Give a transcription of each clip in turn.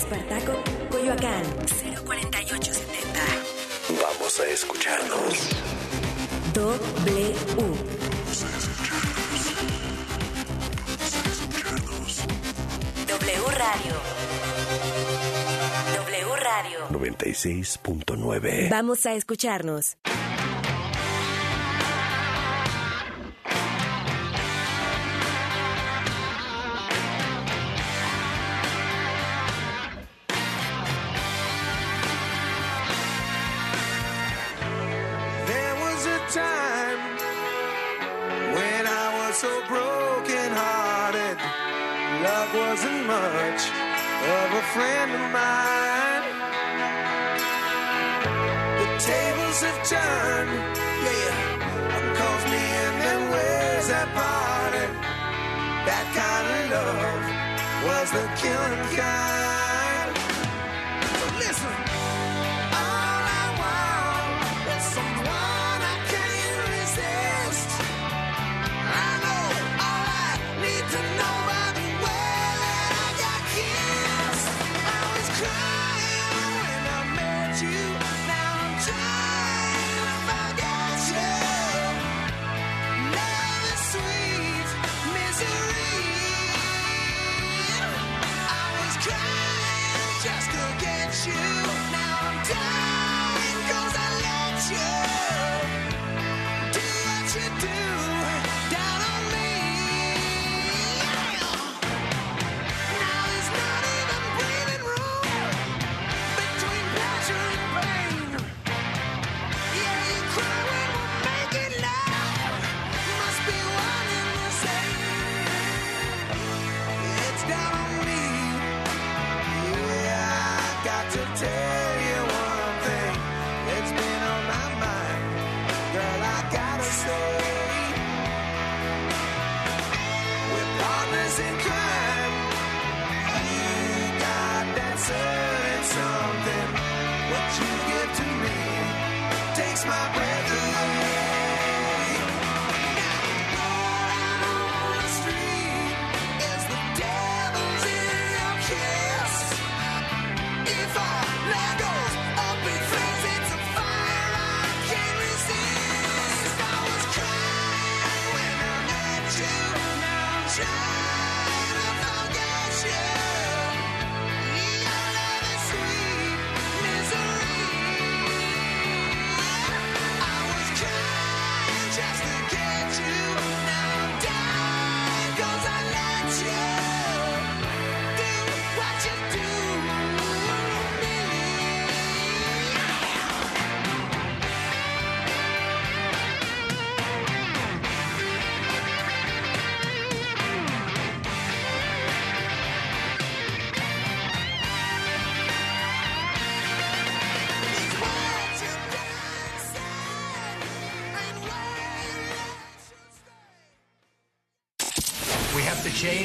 Espartaco, Coyoacán, 04870. Vamos a escucharnos. W. W Radio. W Radio. 96.9. Vamos a escucharnos. Much of a friend of mine. The tables have turned, yeah. Cause me and. That kind of love was the killing kind.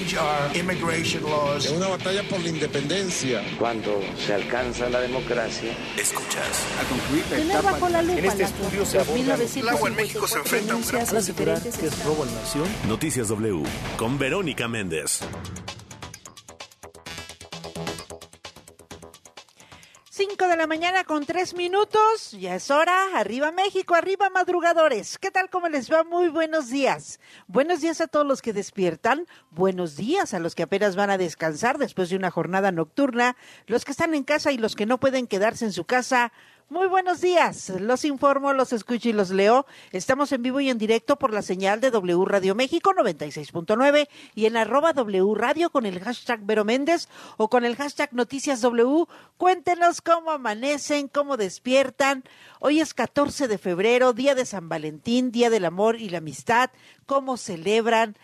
Change our immigration laws. Es una batalla por la independencia. Cuando se alcanza la democracia, Escuchas. Tener bajo la lupa En este estudio se noticias El agua en México se enfrenta a un gran que es robo a la nación. Noticias W con Verónica Méndez. 5 de la mañana con 3 minutos, ya es hora, arriba México, arriba madrugadores. ¿Qué tal? ¿Cómo les va? Muy buenos días. Buenos días a todos los que despiertan, buenos días a los que apenas van a descansar después de una jornada nocturna, los que están en casa y los que no pueden quedarse en su casa. Muy buenos días, los informo, los escucho y los leo. Estamos en vivo y en directo por la señal de W Radio México 96.9 y en arroba W Radio con el hashtag Vero Méndez o con el hashtag Noticias W. Cuéntenos cómo amanecen, cómo despiertan. Hoy es 14 de febrero, día de San Valentín, día del amor y la amistad. ¿Cómo celebran?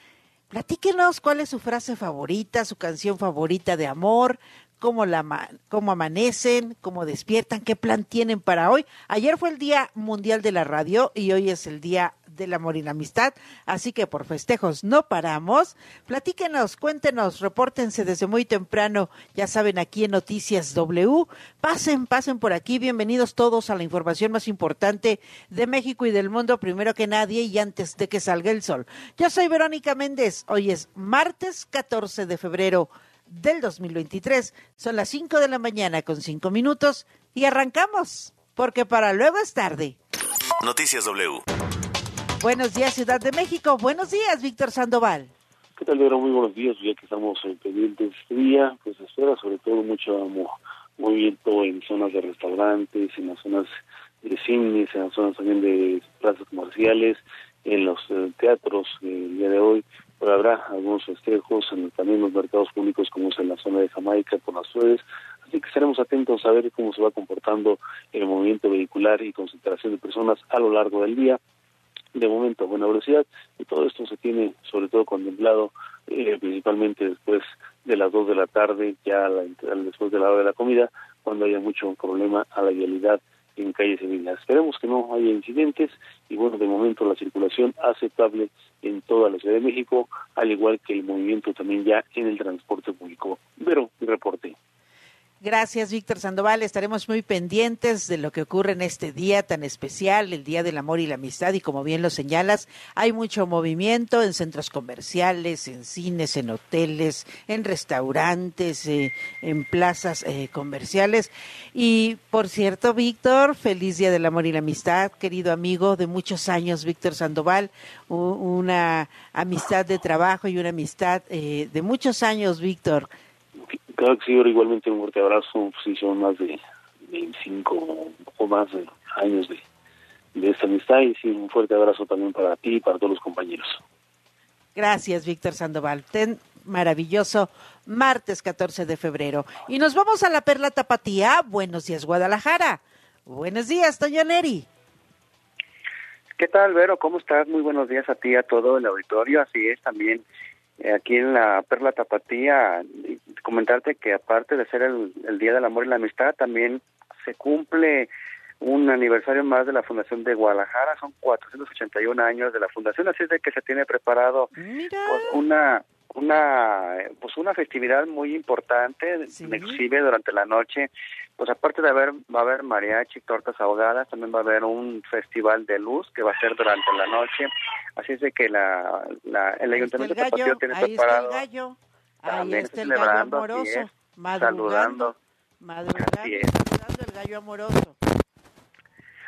Platíquenos cuál es su frase favorita, su canción favorita de amor, cómo, la, cómo amanecen, cómo despiertan, qué plan tienen para hoy. Ayer fue el Día Mundial de la Radio y hoy es el Día del Amor y la Amistad, así que por festejos no paramos. Platíquenos, cuéntenos, repórtense desde muy temprano, ya saben, aquí en Noticias W. Pasen, pasen por aquí, bienvenidos todos a la información más importante de México y del mundo, primero que nadie y antes de que salga el sol. Yo soy Verónica Méndez, hoy es martes 14 de febrero del 2023. Son las 5 de la mañana con 5 minutos y arrancamos, porque para luego es tarde. Noticias W. Buenos días, Ciudad de México. Buenos días, Víctor Sandoval. ¿Qué tal, Vero? Muy buenos días. Ya que estamos eh, pendientes este día, pues se espera sobre todo mucho mo- movimiento en zonas de restaurantes, en las zonas de cines, en las zonas también de plazas comerciales, en los eh, teatros eh, el día de hoy. Pero habrá algunos festejos en, también los mercados públicos, como es en la zona de Jamaica, por las redes. Así que estaremos atentos a ver cómo se va comportando el movimiento vehicular y concentración de personas a lo largo del día de momento buena velocidad y todo esto se tiene sobre todo contemplado eh, principalmente después de las 2 de la tarde, ya la- después de la hora de la comida, cuando haya mucho problema a la vialidad en calles civiles. Esperemos que no haya incidentes y bueno, de momento la circulación aceptable en toda la Ciudad de México, al igual que el movimiento también ya en el transporte público. Pero, mi reporte. Gracias, Víctor Sandoval. Estaremos muy pendientes de lo que ocurre en este día tan especial, el Día del Amor y la Amistad. Y como bien lo señalas, hay mucho movimiento en centros comerciales, en cines, en hoteles, en restaurantes, eh, en plazas eh, comerciales. Y por cierto, Víctor, feliz Día del Amor y la Amistad, querido amigo de muchos años, Víctor Sandoval. Una amistad de trabajo y una amistad eh, de muchos años, Víctor. Claro que sí, Vero, igualmente un fuerte abrazo, sí, son más de 25 o más de años de, de esta amistad y sí, un fuerte abrazo también para ti y para todos los compañeros. Gracias, Víctor Sandoval. Ten maravilloso martes 14 de febrero. Y nos vamos a la Perla Tapatía. Buenos días, Guadalajara. Buenos días, Toño Neri. ¿Qué tal, Vero? ¿Cómo estás? Muy buenos días a ti y a todo el auditorio. Así es, también aquí en la Perla Tapatía, comentarte que aparte de ser el, el Día del Amor y la Amistad, también se cumple un aniversario más de la Fundación de Guadalajara. Son 481 años de la Fundación, así es de que se tiene preparado pues, una una eh, pues una festividad muy importante Sí. inclusive durante la noche pues aparte de haber va a haber mariachi tortas ahogadas también va a haber un festival de luz que va a ser durante la noche así es de que la, la el Ahí ayuntamiento de Tapatío tiene Ahí está el preparado. Ahí También está el gallo celebrando, así amoroso. es. Madrugando. Saludando. Madrugando, Así es. saludando el gallo amoroso.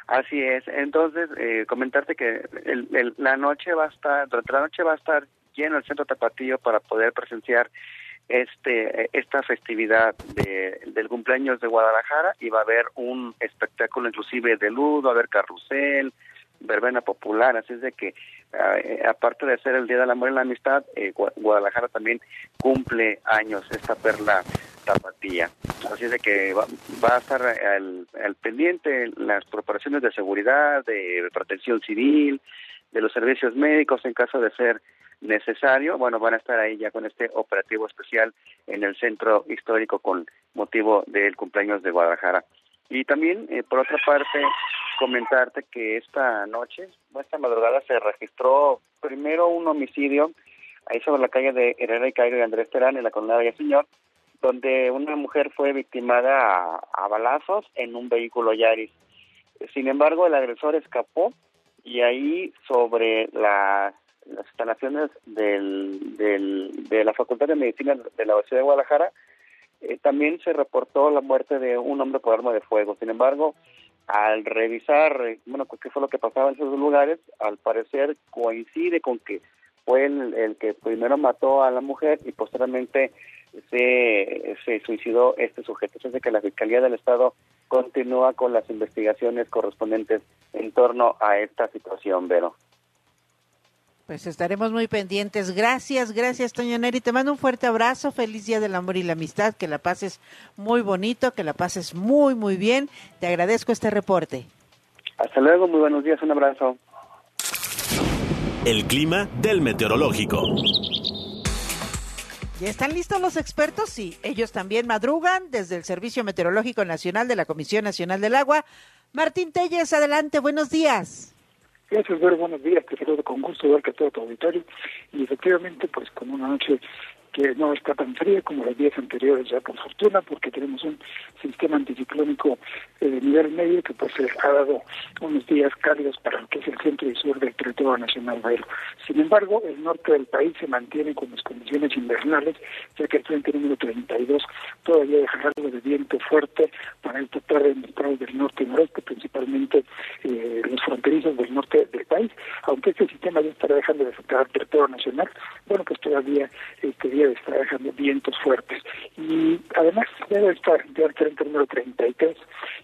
Así es. Entonces, eh, comentarte que el- el- la noche va a estar, durante la noche va a estar lleno el centro Tapatío para poder presenciar este esta festividad de, del cumpleaños de Guadalajara y va a haber un espectáculo inclusive de luz, va a haber carrusel, verbena popular, así es de que eh, aparte de ser el Día del Amor y la Amistad, eh, Gua- Guadalajara también cumple años esta perla tapatía. Así es de que va, va a estar al, al pendiente las preparaciones de seguridad, de protección civil, de los servicios médicos en caso de ser necesario. Bueno, van a estar ahí ya con este operativo especial en el centro histórico con motivo del cumpleaños de Guadalajara. Y también, eh, por otra parte, comentarte que esta noche, esta madrugada, se registró primero un homicidio ahí sobre la calle de Herrera y Cairo y Andrés Terán, en la colonia Villa Señor, donde una mujer fue victimada a, a balazos en un vehículo Yaris. Sin embargo, el agresor escapó y ahí sobre la- las instalaciones del, del- de la Facultad de Medicina de la Universidad de Guadalajara, eh, también se reportó la muerte de un hombre por arma de fuego. Sin embargo, al revisar, eh, bueno, qué fue lo que pasaba en esos lugares, al parecer coincide con que fue el, el que primero mató a la mujer y posteriormente se, se suicidó este sujeto. Es de que la Fiscalía del Estado continúa con las investigaciones correspondientes en torno a esta situación, Vero. Pues estaremos muy pendientes. Gracias, gracias, Toño Neri. Te mando un fuerte abrazo. Feliz Día del Amor y la Amistad. Que la pases muy bonito, que la pases muy, muy bien. Te agradezco este reporte. Hasta luego, muy buenos días, un abrazo. El clima del meteorológico. ¿Ya están listos los expertos? Sí, ellos también madrugan desde el Servicio Meteorológico Nacional de la Comisión Nacional del Agua. Martín Telles, adelante, buenos días. Gracias, Vero. Buenos días. Te saludo con gusto, igual que todo tu auditorio. Y efectivamente, pues con una noche que no está tan fría como los días anteriores, ya por fortuna, porque tenemos un sistema anticiclónico eh, de nivel medio que pues eh, ha dado unos días cálidos para lo que es el centro y sur del territorio nacional bailo. Sin embargo, el norte del país se mantiene con las condiciones invernales, ya que el frente número 32 todavía dejará algo de viento fuerte para esta tarde en estados del norte y noreste, principalmente eh, los fronterizos del norte del país, aunque este sistema ya estará dejando de afectar al territorio nacional, bueno, pues todavía este día está dejando vientos fuertes. Y además debe estar el frente número 33,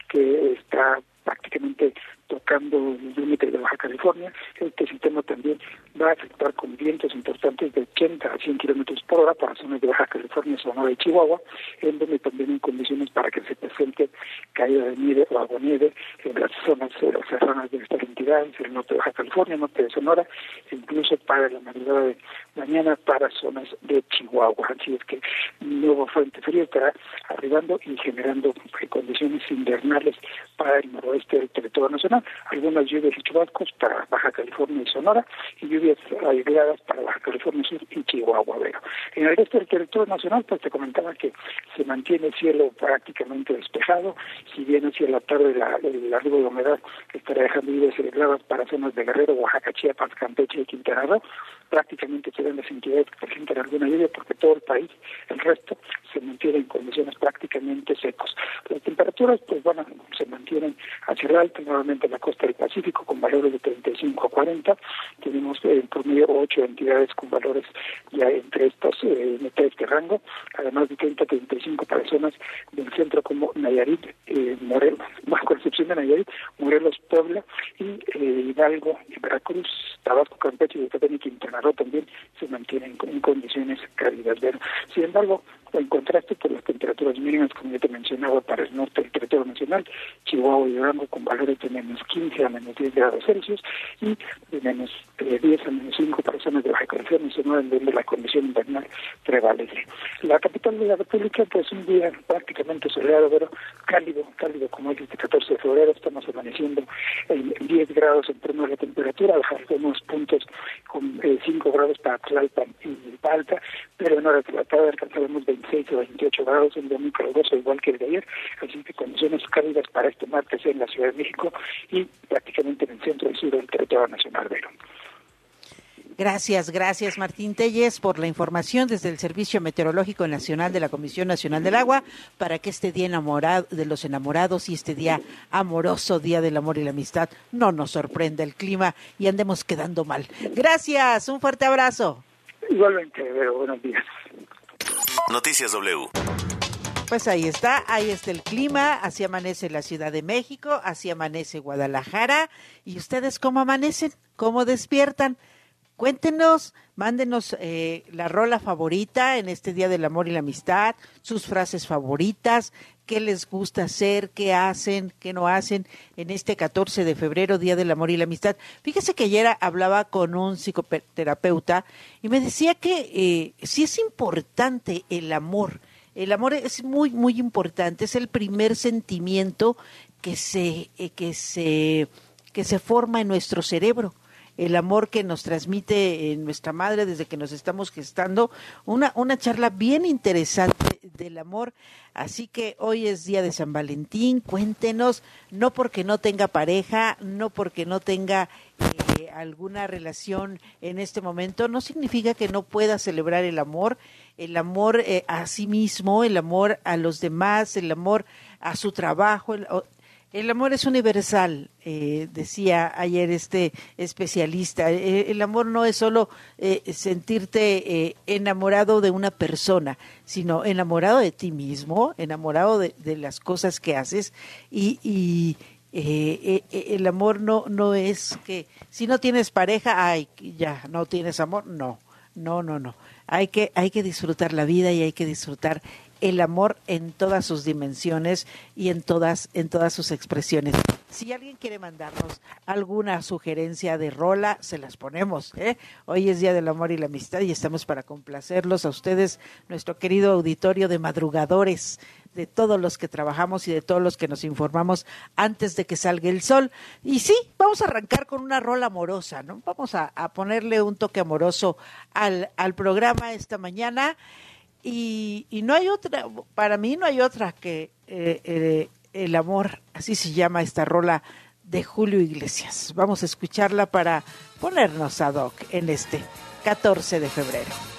que está prácticamente tocando el límite de Baja California. Este sistema también va a afectar con vientos importantes de 80 a 100 kilómetros por hora para zonas de Baja California, Sonora y Chihuahua, en donde también hay condiciones para que se presente caída de nieve o aguanieve en las zonas serranas de estas entidades, el norte de Baja California, norte de Sonora, incluso para la madrugada de mañana para zonas de Chihuahua. Así es que nuevo frente frío estará arribando y generando condiciones invernales para el noroeste del territorio nacional algunas lluvias y chubascos para Baja California y Sonora y lluvias aisladas para Baja California Sur y Chihuahua. Pero en el resto del territorio nacional, pues te comentaba que se mantiene el cielo prácticamente despejado, si bien hacia la tarde la, el arribo de humedad estará dejando lluvias aisladas para zonas de Guerrero, Oaxaca, Chiapas, Campeche y Quintana Roo, prácticamente serán las entidades que presentan alguna lluvia porque todo el país, el resto, se mantiene en condiciones prácticamente secos. Las temperaturas, pues bueno, se mantienen hacia el alto, nuevamente en la costa del Pacífico con valores de 35 a 40. Tenemos en promedio ocho entidades con valores ya entre estos, eh, entre este rango, además de 30 a 35 para zonas del centro como Nayarit, eh, Morelos, bajo excepción de Nayarit, Morelos, Puebla y eh, Hidalgo, Veracruz, Tabasco, Campeche, Yucatán y Quintana Roo también se mantienen en condiciones cálidas. Pero, sin embargo, en contraste por las temperaturas mínimas, como ya te mencionaba, para el norte del territorio nacional, Chihuahua y Durango con valores de menos 15 a menos 10 grados Celsius y de menos eh, 10 a menos 5 para zonas de Baja California, Sonora, en donde la condición invernal prevalece. La capital de la República, pues un día prácticamente soleado, pero cálido, cálido como es este 14 de febrero, estamos amaneciendo en 10 grados en a la temperatura, bajar algunos puntos con eh, 5 grados para Tlalpan y Palta, pero en horas de la tarde alcanzaremos 26 o 28 grados, día muy caluroso, igual que el de ayer, así que condiciones cálidas para este martes en la Ciudad de México y prácticamente en el centro y sur del territorio nacional, Vero. Gracias, gracias Martín Telles por la información desde el Servicio Meteorológico Nacional de la Comisión Nacional del Agua para que este día enamorado de los enamorados y este día amoroso, Día del Amor y la Amistad, no nos sorprenda el clima y andemos quedando mal. Gracias, un fuerte abrazo. Igualmente, Vero, buenos días. Noticias W. Pues ahí está, ahí está el clima, así amanece la Ciudad de México, así amanece Guadalajara. ¿Y ustedes cómo amanecen? ¿Cómo despiertan? Cuéntenos, mándenos eh, la rola favorita en este Día del Amor y la Amistad, sus frases favoritas, qué les gusta hacer, qué hacen, qué no hacen en este 14 de febrero, Día del Amor y la Amistad. Fíjese que ayer hablaba con un psicoterapeuta y me decía que eh, sí es importante el amor. El amor es muy, muy importante, es el primer sentimiento que se, eh, que se, que se forma en nuestro cerebro el amor que nos transmite nuestra madre desde que nos estamos gestando. Una, una charla bien interesante del amor. Así que hoy es día de San Valentín. Cuéntenos, no porque no tenga pareja, no porque no tenga eh, alguna relación en este momento, no significa que no pueda celebrar el amor. El amor eh, a sí mismo, el amor a los demás, el amor a su trabajo, el, el amor es universal, eh, decía ayer este especialista. Eh, el amor no es solo eh, sentirte eh, enamorado de una persona, sino enamorado de ti mismo, enamorado de, las cosas que haces y, y eh, eh, el amor no, no es que si no tienes pareja, ay, ya, no tienes amor. No, no, no, no. Hay que, hay que disfrutar la vida y hay que disfrutar el amor en todas sus dimensiones y en todas, en todas sus expresiones. Si alguien quiere mandarnos alguna sugerencia de rola, se las ponemos. ¿eh? Hoy es Día del Amor y la Amistad y estamos para complacerlos a ustedes, nuestro querido auditorio de madrugadores, de todos los que trabajamos y de todos los que nos informamos antes de que salga el sol. Y sí, vamos a arrancar con una rola amorosa, ¿no? Vamos a, a ponerle un toque amoroso al, al programa esta mañana. Y, y no hay otra, para mí no hay otra que eh, eh, el amor, así se llama esta rola de Julio Iglesias. Vamos a escucharla para ponernos ad hoc en este 14 de febrero.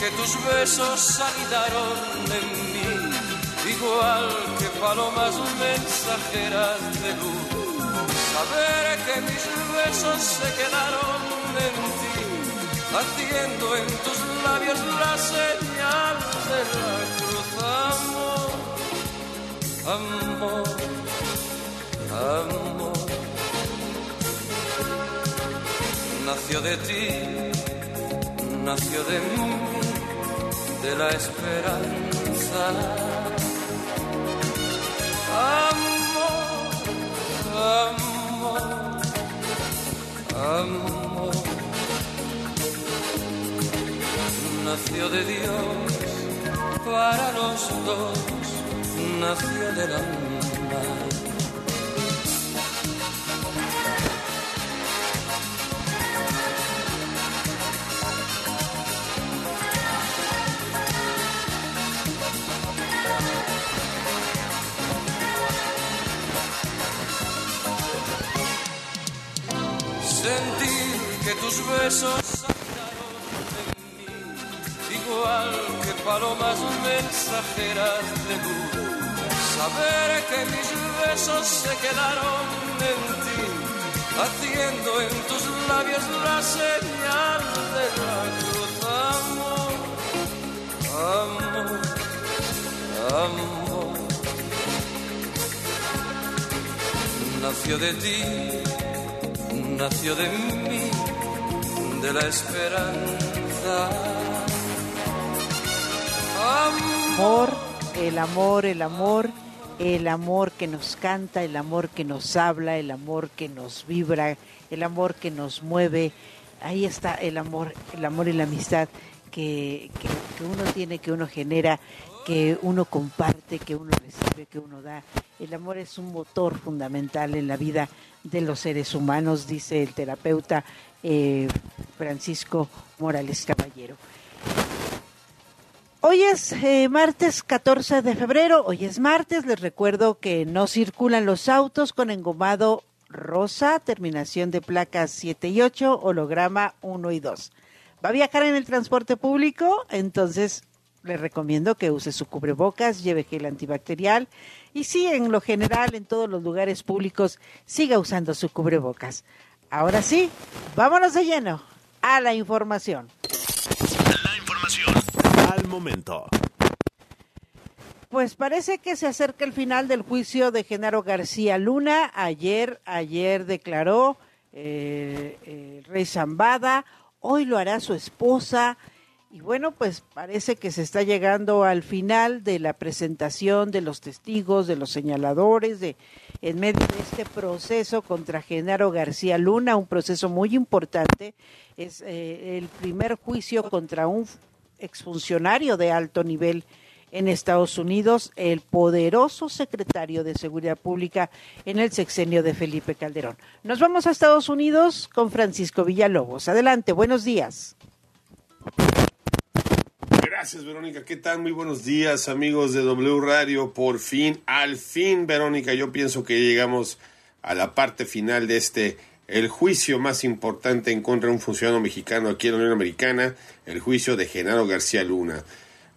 que tus besos anidaron en mí, igual que palomas mensajeras de luz. Saber que mis besos se quedaron en ti, haciendo en tus labios la señal de la cruz. Amor, amor amor nació de ti, nació de mí, de la esperanza. Amor, amor, amor, nació de Dios para los dos, nació del alma. Que tus besos saltaron en mí, igual que palomas mensajeras de luz. Saber que mis besos se quedaron en ti, haciendo en tus labios la señal de la cruz. Amor, amor, amor. Nació de ti nació de mí, la esperanza. Amor, el amor, el amor, el amor que nos canta, el amor que nos habla, el amor que nos vibra, el amor que nos mueve. Ahí está el amor, el amor y la amistad que, que uno tiene, que uno genera, que uno comparte, que uno recibe, que uno da. El amor es un motor fundamental en la vida de los seres humanos, dice el terapeuta eh, Francisco Morales Caballero. Hoy es eh, martes 14 de febrero, hoy es martes, les recuerdo que no circulan los autos con engomado rosa, terminación de placas 7 y 8, holograma 1 y 2. ¿Va a viajar en el transporte público? Entonces le recomiendo que use su cubrebocas, lleve gel antibacterial y sí, en lo general, en todos los lugares públicos, siga usando su cubrebocas. Ahora sí, vámonos de lleno a la información. La información al momento. Pues parece que se acerca el final del juicio de Genaro García Luna. Ayer, ayer declaró eh, eh, Rey Zambada, hoy lo hará su esposa. Y bueno, pues parece que se está llegando al final de la presentación de los testigos, de los señaladores, de en medio de este proceso contra Genaro García Luna, un proceso muy importante. Es eh, el primer juicio contra un exfuncionario de alto nivel en Estados Unidos, el poderoso secretario de Seguridad Pública en el sexenio de Felipe Calderón. Nos vamos a Estados Unidos con Francisco Villalobos. Adelante, buenos días. Gracias, Verónica. ¿Qué tal? Muy buenos días, amigos de W Radio. Por fin, al fin, Verónica, yo pienso que llegamos a la parte final de este el juicio más importante en contra de un funcionario mexicano aquí en la Unión Americana, el juicio de Genaro García Luna.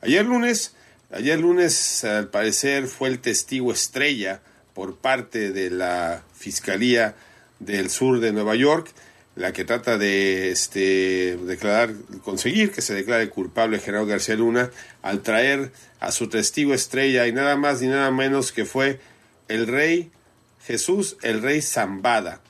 Ayer lunes, ayer lunes al parecer fue el testigo estrella por parte de la Fiscalía del Sur de Nueva York, la que trata de este, declarar, conseguir que se declare culpable Genaro García Luna al traer a su testigo estrella y nada más ni nada menos que fue el rey Jesús, el rey Zambada,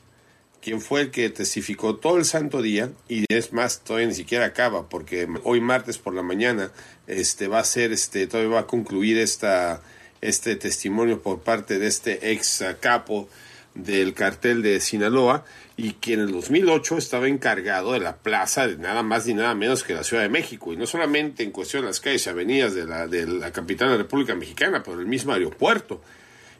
quien fue el que testificó todo el santo día y es más todavía ni siquiera acaba porque hoy martes por la mañana este va a ser este todavía va a concluir esta este testimonio por parte de este ex capo del cartel de Sinaloa y que en el 2008 estaba encargado de la plaza de nada más ni nada menos que la Ciudad de México y no solamente en cuestión de las calles y avenidas de la, de la capital de la República Mexicana, pero el mismo aeropuerto.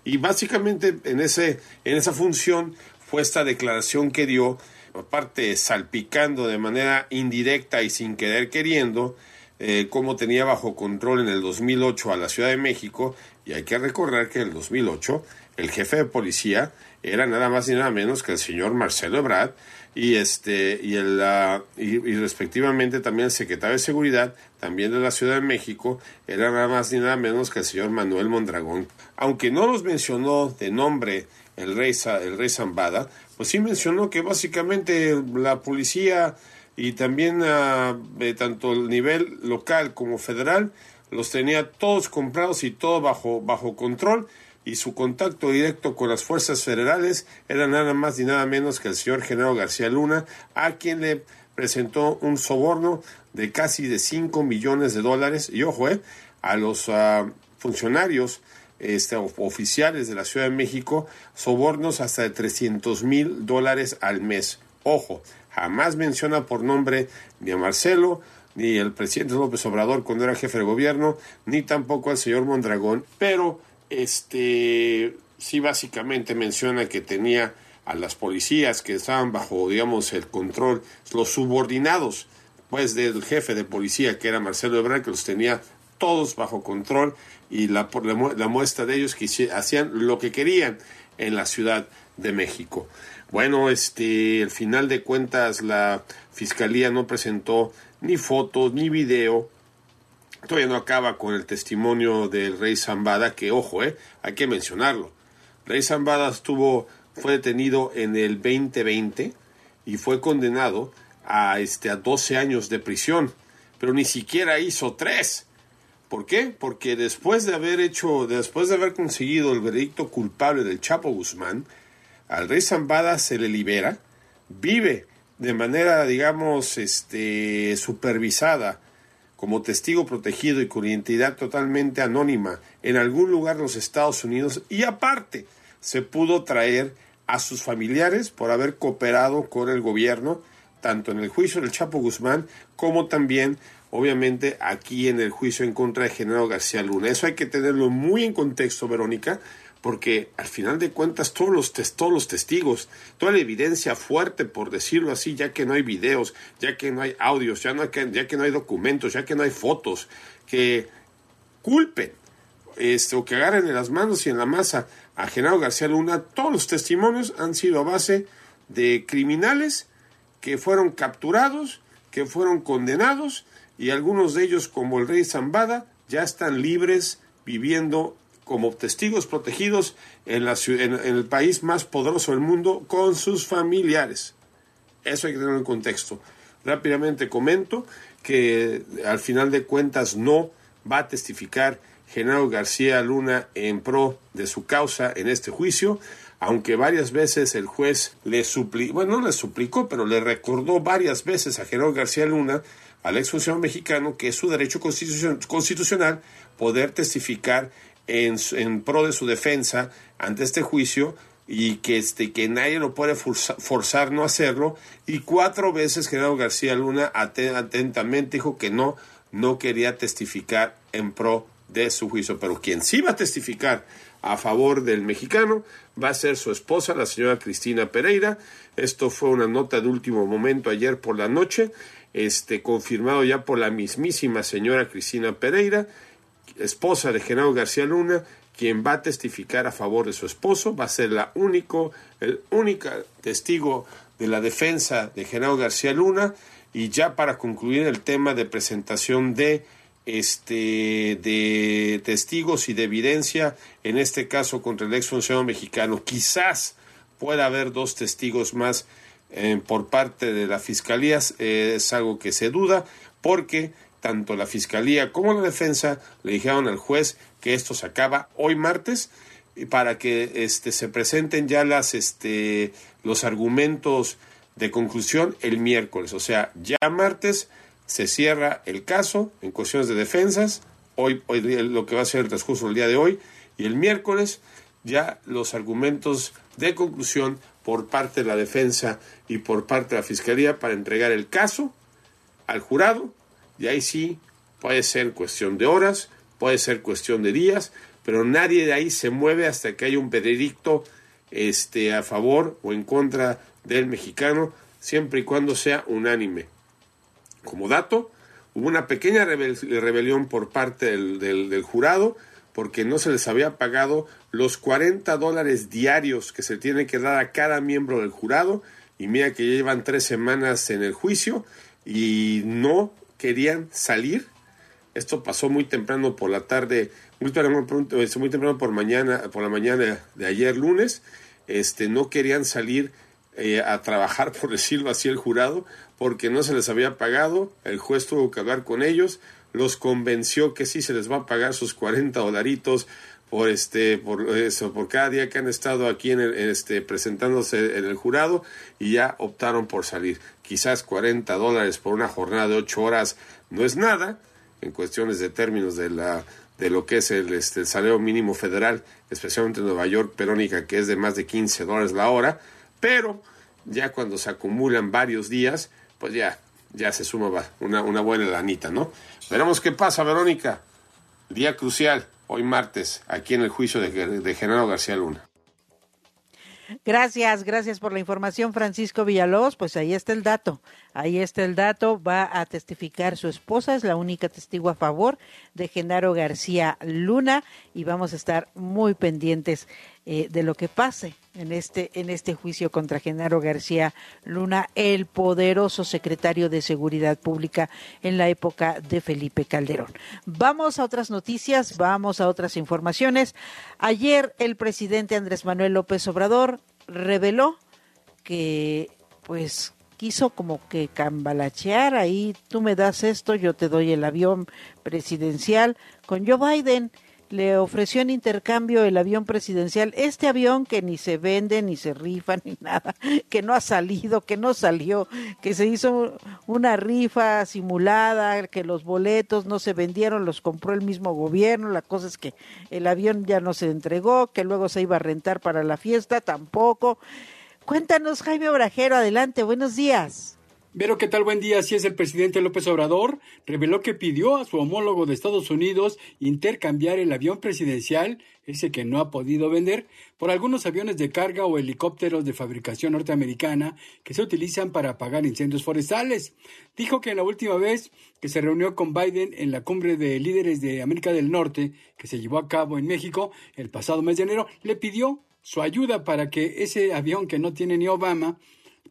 Y básicamente en, ese, en esa función fue esta declaración que dio, aparte salpicando de manera indirecta y sin querer queriendo, eh, cómo tenía bajo control en el 2008 a la Ciudad de México, y hay que recordar que en el 2008 el jefe de policía era nada más y nada menos que el señor Marcelo Ebrard, y este y el y, y, respectivamente también el secretario de seguridad también de la Ciudad de México era nada más ni nada menos que el señor Manuel Mondragón. Aunque no los mencionó de nombre el rey el rey Zambada pues sí mencionó que básicamente la policía y también uh, de tanto el nivel local como federal los tenía todos comprados y todo bajo bajo control y su contacto directo con las fuerzas federales era nada más ni nada menos que el señor Genaro García Luna, a quien le presentó un soborno de casi de 5 millones de dólares, y ojo, eh, a los uh, funcionarios este, oficiales de la Ciudad de México, sobornos hasta de 300 mil dólares al mes. Ojo, jamás menciona por nombre ni a Marcelo, ni el presidente López Obrador cuando era jefe de gobierno, ni tampoco al señor Mondragón, pero este sí básicamente menciona que tenía a las policías que estaban bajo, digamos, el control, los subordinados, pues del jefe de policía que era Marcelo Ebrard, que los tenía todos bajo control y la, la muestra de ellos que hacían lo que querían en la Ciudad de México. Bueno, este, al final de cuentas la fiscalía no presentó ni fotos ni video todavía no acaba con el testimonio del rey Zambada, que ojo, eh, hay que mencionarlo. Rey Zambada estuvo, fue detenido en el 2020 y fue condenado a, este, a 12 años de prisión, pero ni siquiera hizo tres. ¿Por qué? Porque después de haber hecho, después de haber conseguido el veredicto culpable del Chapo Guzmán, al rey Zambada se le libera, vive de manera, digamos, este, supervisada como testigo protegido y con identidad totalmente anónima en algún lugar de los Estados Unidos y aparte se pudo traer a sus familiares por haber cooperado con el gobierno tanto en el juicio del Chapo Guzmán como también obviamente aquí en el juicio en contra de Genaro García Luna. Eso hay que tenerlo muy en contexto, Verónica, porque al final de cuentas todos los, todos los testigos, toda la evidencia fuerte, por decirlo así, ya que no hay videos, ya que no hay audios, ya, no hay, ya que no hay documentos, ya que no hay fotos, que culpen este, o que agarren en las manos y en la masa a Genaro García Luna, todos los testimonios han sido a base de criminales que fueron capturados, que fueron condenados y algunos de ellos, como el rey Zambada, ya están libres viviendo como testigos protegidos en, la, en, en, el país más poderoso del mundo con sus familiares. Eso hay que tenerlo en contexto. Rápidamente comento que al final de cuentas no va a testificar Genaro García Luna en pro de su causa en este juicio, aunque varias veces el juez le suplicó, bueno, no le suplicó, pero le recordó varias veces a Genaro García Luna, al ex funcionario mexicano, que es su derecho constitucional poder testificar en, pro de su defensa ante este juicio y que, este, que nadie lo puede forzar no hacerlo. Y cuatro veces Genaro García Luna atentamente dijo que no, no quería testificar en pro de su juicio. Pero quien sí va a testificar a favor del mexicano va a ser su esposa, la señora Cristina Pereira. Esto fue una nota de último momento ayer por la noche, este, confirmado ya por la mismísima señora Cristina Pereira esposa de Genaro García Luna, quien va a testificar a favor de su esposo, va a ser la único, el único testigo de la defensa de Genaro García Luna. Y ya para concluir el tema de presentación de este de testigos y de evidencia en este caso contra el ex funcionario mexicano quizás pueda haber dos testigos más eh, por parte de la fiscalía eh, es algo que se duda porque tanto la fiscalía como la defensa le dijeron al juez que esto se acaba hoy martes para que este se presenten ya las este los argumentos de conclusión el miércoles, o sea, ya martes se cierra el caso en cuestiones de defensas, hoy, hoy lo que va a ser el transcurso del día de hoy, y el miércoles ya los argumentos de conclusión por parte de la defensa y por parte de la fiscalía para entregar el caso al jurado, y ahí sí puede ser cuestión de horas, puede ser cuestión de días, pero nadie de ahí se mueve hasta que haya un veredicto este, a favor o en contra del mexicano, siempre y cuando sea unánime. Como dato, hubo una pequeña rebel rebelión por parte del, del, del, jurado porque no se les había pagado los 40 dólares diarios que se tiene que dar a cada miembro del jurado. Y mira que ya llevan tres semanas en el juicio y no querían salir. Esto pasó muy temprano por la tarde, muy temprano, muy temprano por mañana, por la mañana de ayer lunes. Este, no querían salir eh, a trabajar, por decirlo así, el jurado, porque no se les había pagado. El juez tuvo que hablar con ellos, los convenció que sí se les va a pagar sus 40 dolaritos por este por eso por cada día que han estado aquí en el, este presentándose en el jurado y ya optaron por salir quizás 40 dólares por una jornada de 8 horas no es nada en cuestiones de términos de la de lo que es el, este, salario mínimo federal especialmente en Nueva York Perónica que es de más de 15 dólares la hora pero ya cuando se acumulan varios días pues ya ya se suma una, una buena lanita no veremos qué pasa Verónica día crucial hoy martes, aquí en el juicio de, de Genaro García Luna. Gracias, gracias por la información, Francisco Villalobos. Pues ahí está el dato, ahí está el dato. Va a testificar su esposa, es la única testigo a favor de Genaro García Luna y vamos a estar muy pendientes eh, de lo que pase en este en este juicio contra Genaro García Luna, el poderoso secretario de Seguridad Pública en la época de Felipe Calderón. Vamos a otras noticias, vamos a otras informaciones. Ayer el presidente Andrés Manuel López Obrador reveló que pues quiso como que cambalachear ahí, tú me das esto, yo te doy el avión presidencial con Joe Biden le ofreció en intercambio el avión presidencial, este avión que ni se vende, ni se rifa, ni nada, que no ha salido, que no salió, que se hizo una rifa simulada, que los boletos no se vendieron, los compró el mismo gobierno, la cosa es que el avión ya no se entregó, que luego se iba a rentar para la fiesta, tampoco. Cuéntanos, Jaime Obrajero, adelante, buenos días. Vero, ¿qué tal? Buen día. Así es, el presidente López Obrador reveló que pidió a su homólogo de Estados Unidos intercambiar el avión presidencial, ese que no ha podido vender, por algunos aviones de carga o helicópteros de fabricación norteamericana que se utilizan para apagar incendios forestales. Dijo que en la última vez que se reunió con Biden en la cumbre de líderes de América del Norte, que se llevó a cabo en México el pasado mes de enero, le pidió su ayuda para que ese avión que no tiene ni Obama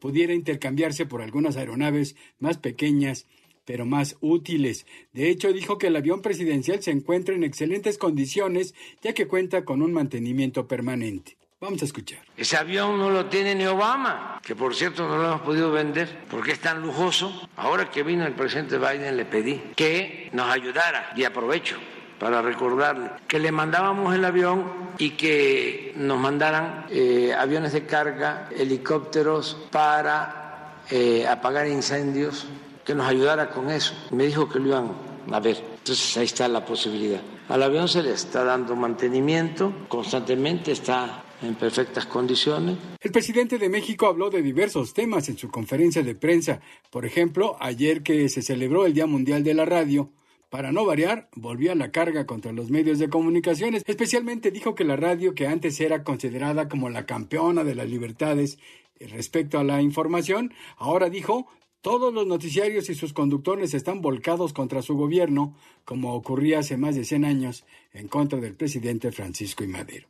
pudiera intercambiarse por algunas aeronaves más pequeñas pero más útiles. De hecho, dijo que el avión presidencial se encuentra en excelentes condiciones ya que cuenta con un mantenimiento permanente. Vamos a escuchar. Ese avión no lo tiene ni Obama, que por cierto no lo hemos podido vender porque es tan lujoso. Ahora que vino el presidente Biden le pedí que nos ayudara y aprovecho para recordarle que le mandábamos el avión y que nos mandaran eh, aviones de carga, helicópteros para eh, apagar incendios, que nos ayudara con eso. Me dijo que lo iban a ver. Entonces ahí está la posibilidad. Al avión se le está dando mantenimiento constantemente, está en perfectas condiciones. El presidente de México habló de diversos temas en su conferencia de prensa. Por ejemplo, ayer que se celebró el Día Mundial de la Radio, para no variar, volvió a la carga contra los medios de comunicaciones. Especialmente dijo que la radio, que antes era considerada como la campeona de las libertades respecto a la información, ahora dijo todos los noticiarios y sus conductores están volcados contra su gobierno, como ocurría hace más de 100 años en contra del presidente Francisco I. Madero.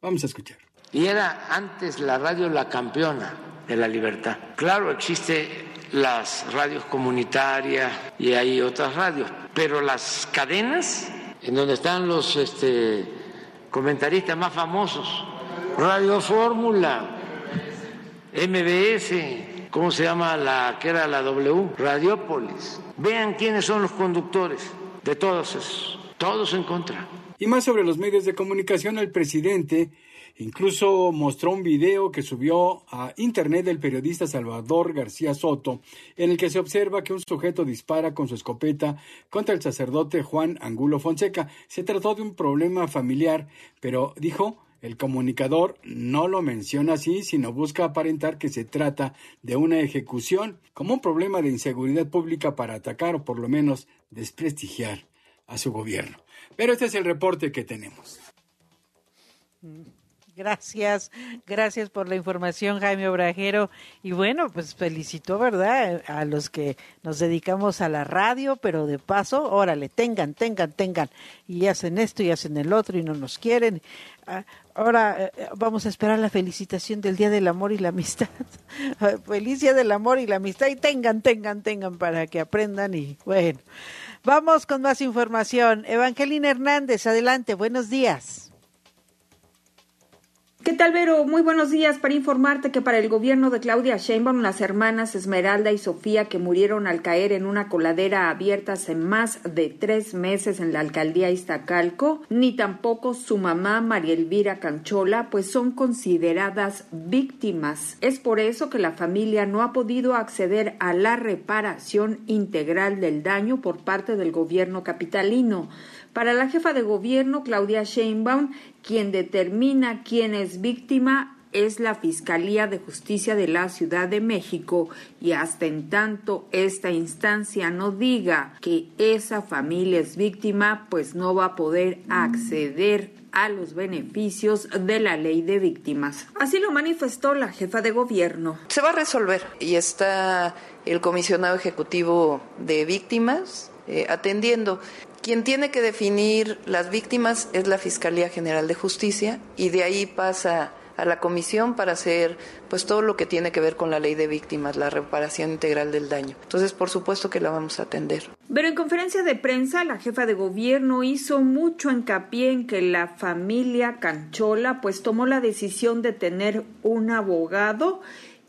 Vamos a escuchar. Y era antes la radio la campeona de la libertad. Claro, existe las radios comunitarias y hay otras radios, pero las cadenas en donde están los este, comentaristas más famosos, Radio Fórmula, MBS, ¿cómo se llama la que era la W? Radiópolis. Vean quiénes son los conductores de todos esos, todos en contra. Y más sobre los medios de comunicación, el presidente incluso mostró un video que subió a internet del periodista Salvador García Soto, en el que se observa que un sujeto dispara con su escopeta contra el sacerdote Juan Angulo Fonseca. Se trató de un problema familiar, pero dijo el comunicador no lo menciona así, sino busca aparentar que se trata de una ejecución como un problema de inseguridad pública para atacar o por lo menos desprestigiar a su gobierno. Pero este es el reporte que tenemos. Gracias, gracias por la información, Jaime Obrajero. Y bueno, pues felicito, ¿verdad? A los que nos dedicamos a la radio, pero de paso, órale, tengan, tengan, tengan. Y hacen esto y hacen el otro y no nos quieren. Ah, Ahora eh, vamos a esperar la felicitación del Día del Amor y la Amistad. Feliz Día del Amor y la Amistad. Y tengan, tengan, tengan para que aprendan. Y bueno, vamos con más información. Evangelina Hernández, adelante, buenos días. ¿Qué tal, Vero? Muy buenos días para informarte que para el gobierno de Claudia Sheinbaum, las hermanas Esmeralda y Sofía, que murieron al caer en una coladera abierta hace más de tres meses en la alcaldía Iztacalco, ni tampoco su mamá María Elvira Canchola, pues son consideradas víctimas. Es por eso que la familia no ha podido acceder a la reparación integral del daño por parte del gobierno capitalino. Para la jefa de gobierno, Claudia Sheinbaum, quien determina quién es víctima es la Fiscalía de Justicia de la Ciudad de México y hasta en tanto esta instancia no diga que esa familia es víctima, pues no va a poder acceder a los beneficios de la ley de víctimas. Así lo manifestó la jefa de gobierno. Se va a resolver y está el comisionado ejecutivo de víctimas eh, atendiendo. Quien tiene que definir las víctimas es la Fiscalía General de Justicia y de ahí pasa a la comisión para hacer pues todo lo que tiene que ver con la ley de víctimas, la reparación integral del daño. Entonces, por supuesto que la vamos a atender. Pero en conferencia de prensa, la jefa de gobierno hizo mucho hincapié en que la familia Canchola pues tomó la decisión de tener un abogado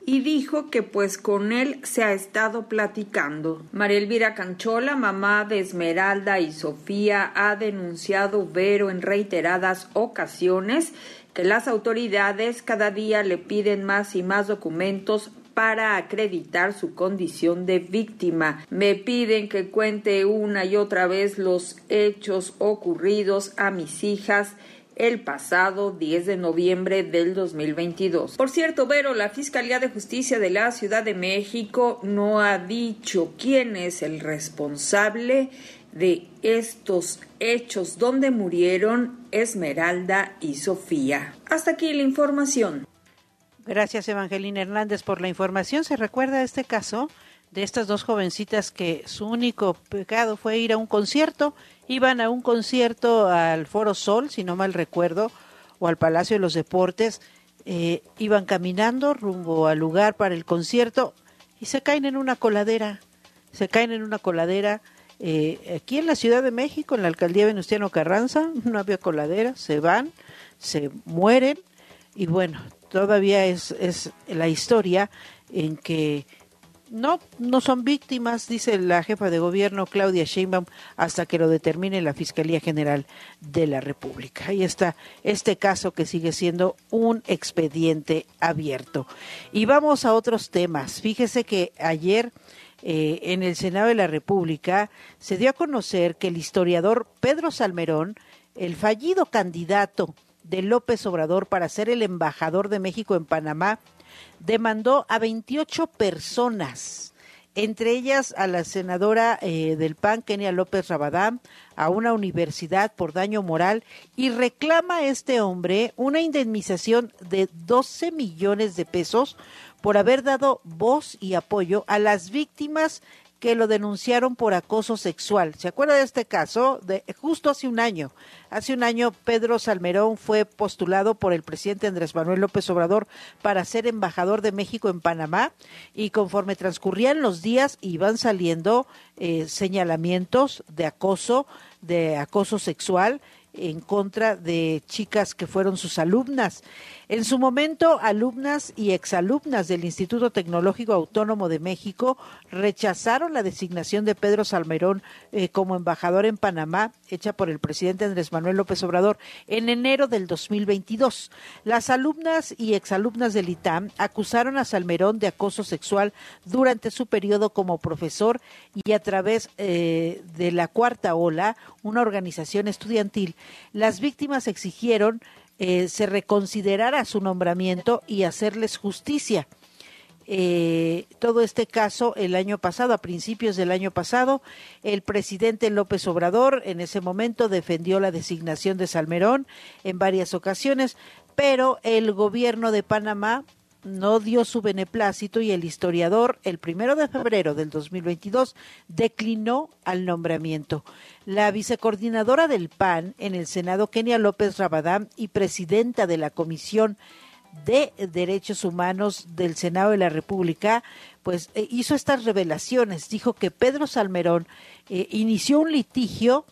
y dijo que pues con él se ha estado platicando. María Elvira Canchola, mamá de Esmeralda y Sofía, ha denunciado Vero en reiteradas ocasiones que las autoridades cada día le piden más y más documentos para acreditar su condición de víctima. Me piden que cuente una y otra vez los hechos ocurridos a mis hijas el pasado 10 de noviembre del 2022. Por cierto, Vero, la Fiscalía de Justicia de la Ciudad de México no ha dicho quién es el responsable de estos hechos donde murieron Esmeralda y Sofía. Hasta aquí la información. Gracias, Evangelina Hernández, por la información. ¿Se recuerda este caso de estas dos jovencitas que su único pecado fue ir a un concierto? Iban a un concierto al Foro Sol, si no mal recuerdo, o al Palacio de los Deportes. Eh, iban caminando rumbo al lugar para el concierto y se caen en una coladera. Se caen en una coladera. Eh, aquí en la Ciudad de México, en la alcaldía Venustiano Carranza, no había coladera, se van, se mueren y bueno, todavía es, es la historia en que no, no son víctimas, dice la jefa de gobierno Claudia Sheinbaum, hasta que lo determine la Fiscalía General de la República. Ahí está este caso que sigue siendo un expediente abierto. Y vamos a otros temas. Fíjese que ayer eh, en el Senado de la República se dio a conocer que el historiador Pedro Salmerón, el fallido candidato de López Obrador para ser el embajador de México en Panamá, demandó a 28 personas, entre ellas a la senadora eh, del PAN, Kenia López Rabadán, a una universidad por daño moral y reclama a este hombre una indemnización de 12 millones de pesos por haber dado voz y apoyo a las víctimas que lo denunciaron por acoso sexual. ¿Se acuerda de este caso? De justo hace un año. Hace un año Pedro Salmerón fue postulado por el presidente Andrés Manuel López Obrador para ser embajador de México en Panamá y conforme transcurrían los días iban saliendo eh, señalamientos de acoso, de acoso sexual en contra de chicas que fueron sus alumnas. En su momento, alumnas y exalumnas del Instituto Tecnológico Autónomo de México rechazaron la designación de Pedro Salmerón eh, como embajador en Panamá, hecha por el presidente Andrés Manuel López Obrador, en enero del 2022. Las alumnas y exalumnas del ITAM acusaron a Salmerón de acoso sexual durante su periodo como profesor y a través eh, de la Cuarta Ola, una organización estudiantil, las víctimas exigieron eh, se reconsiderara su nombramiento y hacerles justicia. Eh, todo este caso el año pasado, a principios del año pasado, el presidente López Obrador en ese momento defendió la designación de Salmerón en varias ocasiones, pero el gobierno de Panamá no dio su beneplácito y el historiador, el primero de febrero del 2022, declinó al nombramiento. La vicecoordinadora del PAN en el Senado, Kenia López Rabadán, y presidenta de la Comisión de Derechos Humanos del Senado de la República, pues eh, hizo estas revelaciones. Dijo que Pedro Salmerón eh, inició un litigio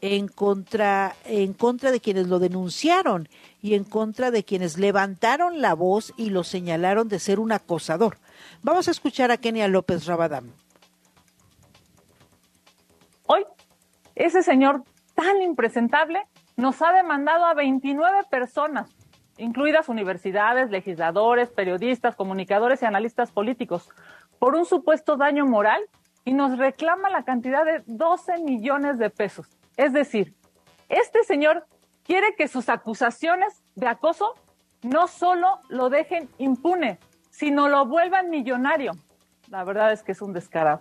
en contra, en contra de quienes lo denunciaron y en contra de quienes levantaron la voz y lo señalaron de ser un acosador. Vamos a escuchar a Kenia López Rabadán. Hoy, ese señor tan impresentable nos ha demandado a 29 personas, incluidas universidades, legisladores, periodistas, comunicadores y analistas políticos, por un supuesto daño moral y nos reclama la cantidad de 12 millones de pesos. Es decir, este señor quiere que sus acusaciones de acoso no solo lo dejen impune, sino lo vuelvan millonario. La verdad es que es un descarado.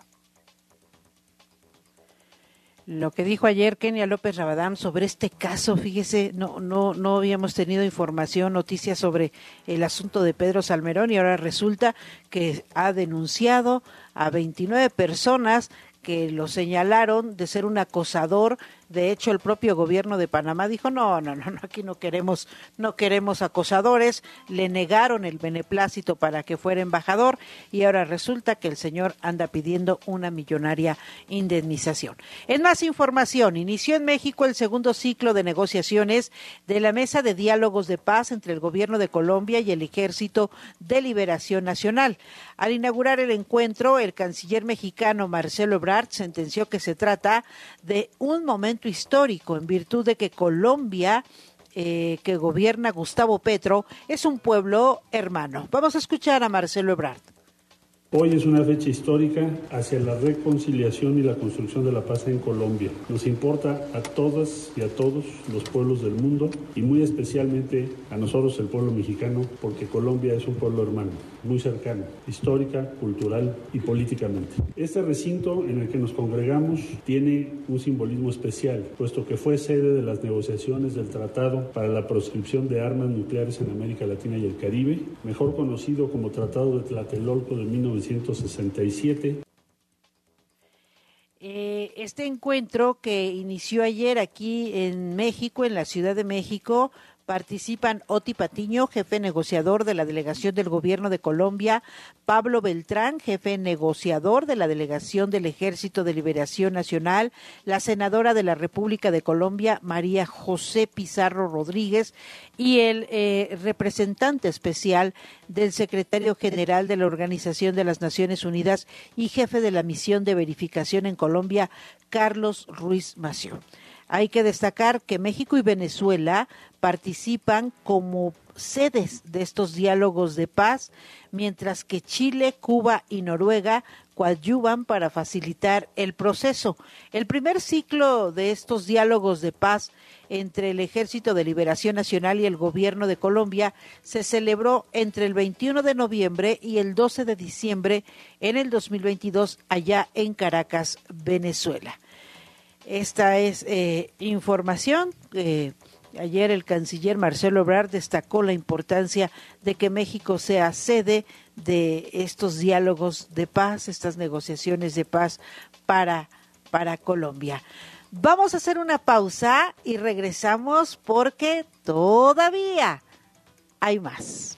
Lo que dijo ayer Kenia López Rabadán sobre este caso, fíjese, no, no, no habíamos tenido información, noticias sobre el asunto de Pedro Salmerón y ahora resulta que ha denunciado a 29 personas que lo señalaron de ser un acosador. De hecho, el propio gobierno de Panamá dijo, no, no, no, aquí no queremos, no queremos acosadores. Le negaron el beneplácito para que fuera embajador y ahora resulta que el señor anda pidiendo una millonaria indemnización. En más información, inició en México el segundo ciclo de negociaciones de la Mesa de Diálogos de Paz entre el gobierno de Colombia y el Ejército de Liberación Nacional. Al inaugurar el encuentro, el canciller mexicano Marcelo Ebrard sentenció que se trata de un momento histórico en virtud de que Colombia eh, que gobierna Gustavo Petro es un pueblo hermano. Vamos a escuchar a Marcelo Ebrard. Hoy es una fecha histórica hacia la reconciliación y la construcción de la paz en Colombia. Nos importa a todas y a todos los pueblos del mundo y muy especialmente a nosotros el pueblo mexicano porque Colombia es un pueblo hermano, muy cercano, histórica, cultural y políticamente. Este recinto en el que nos congregamos tiene un simbolismo especial, puesto que fue sede de las negociaciones del Tratado para la proscripción de armas nucleares en América Latina y el Caribe, mejor conocido como Tratado de Tlatelolco de 19 1967. Eh, este encuentro que inició ayer aquí en México, en la Ciudad de México, Participan Oti Patiño, jefe negociador de la delegación del Gobierno de Colombia, Pablo Beltrán, jefe negociador de la delegación del Ejército de Liberación Nacional, la senadora de la República de Colombia, María José Pizarro Rodríguez, y el eh, representante especial del secretario general de la Organización de las Naciones Unidas y jefe de la misión de verificación en Colombia, Carlos Ruiz Mació. Hay que destacar que México y Venezuela participan como sedes de estos diálogos de paz, mientras que Chile, Cuba y Noruega coadyuvan para facilitar el proceso. El primer ciclo de estos diálogos de paz entre el Ejército de Liberación Nacional y el Gobierno de Colombia se celebró entre el 21 de noviembre y el 12 de diciembre en el 2022 allá en Caracas, Venezuela. Esta es eh, información. Ayer el canciller Marcelo Ebrard destacó la importancia de que México sea sede de estos diálogos de paz, estas negociaciones de paz para, para Colombia. Vamos a hacer una pausa y regresamos porque todavía hay más.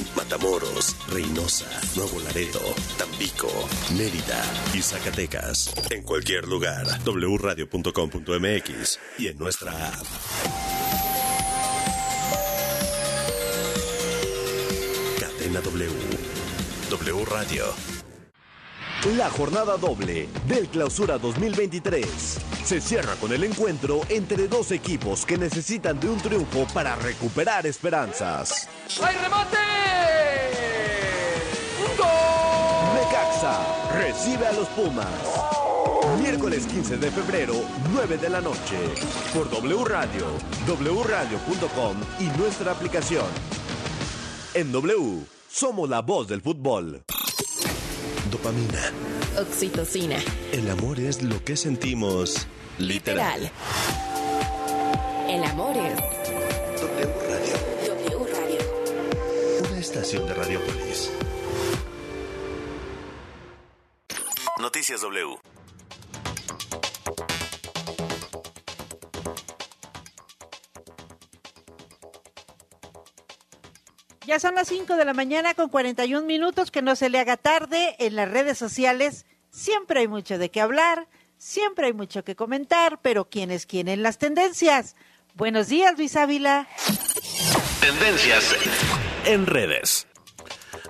Matamoros, Reynosa, Nuevo Laredo, Tampico, Mérida y Zacatecas. En cualquier lugar, wradio.com.mx y en nuestra app. Cadena W. W Radio. La jornada doble del Clausura 2023 se cierra con el encuentro entre dos equipos que necesitan de un triunfo para recuperar esperanzas. ¡Hay remate! Necaxa recibe a los Pumas. Miércoles 15 de febrero, 9 de la noche. Por W Radio, wradio.com y nuestra aplicación. En W, somos la voz del fútbol. Dopamina. Oxitocina. El amor es lo que sentimos literal. Literal. El amor es W Radio. W Radio. Una estación de Radiopolis. Noticias W. Ya son las 5 de la mañana con 41 minutos, que no se le haga tarde en las redes sociales. Siempre hay mucho de qué hablar, siempre hay mucho que comentar, pero ¿quién es quién en las tendencias? Buenos días, Luis Ávila. Tendencias en redes.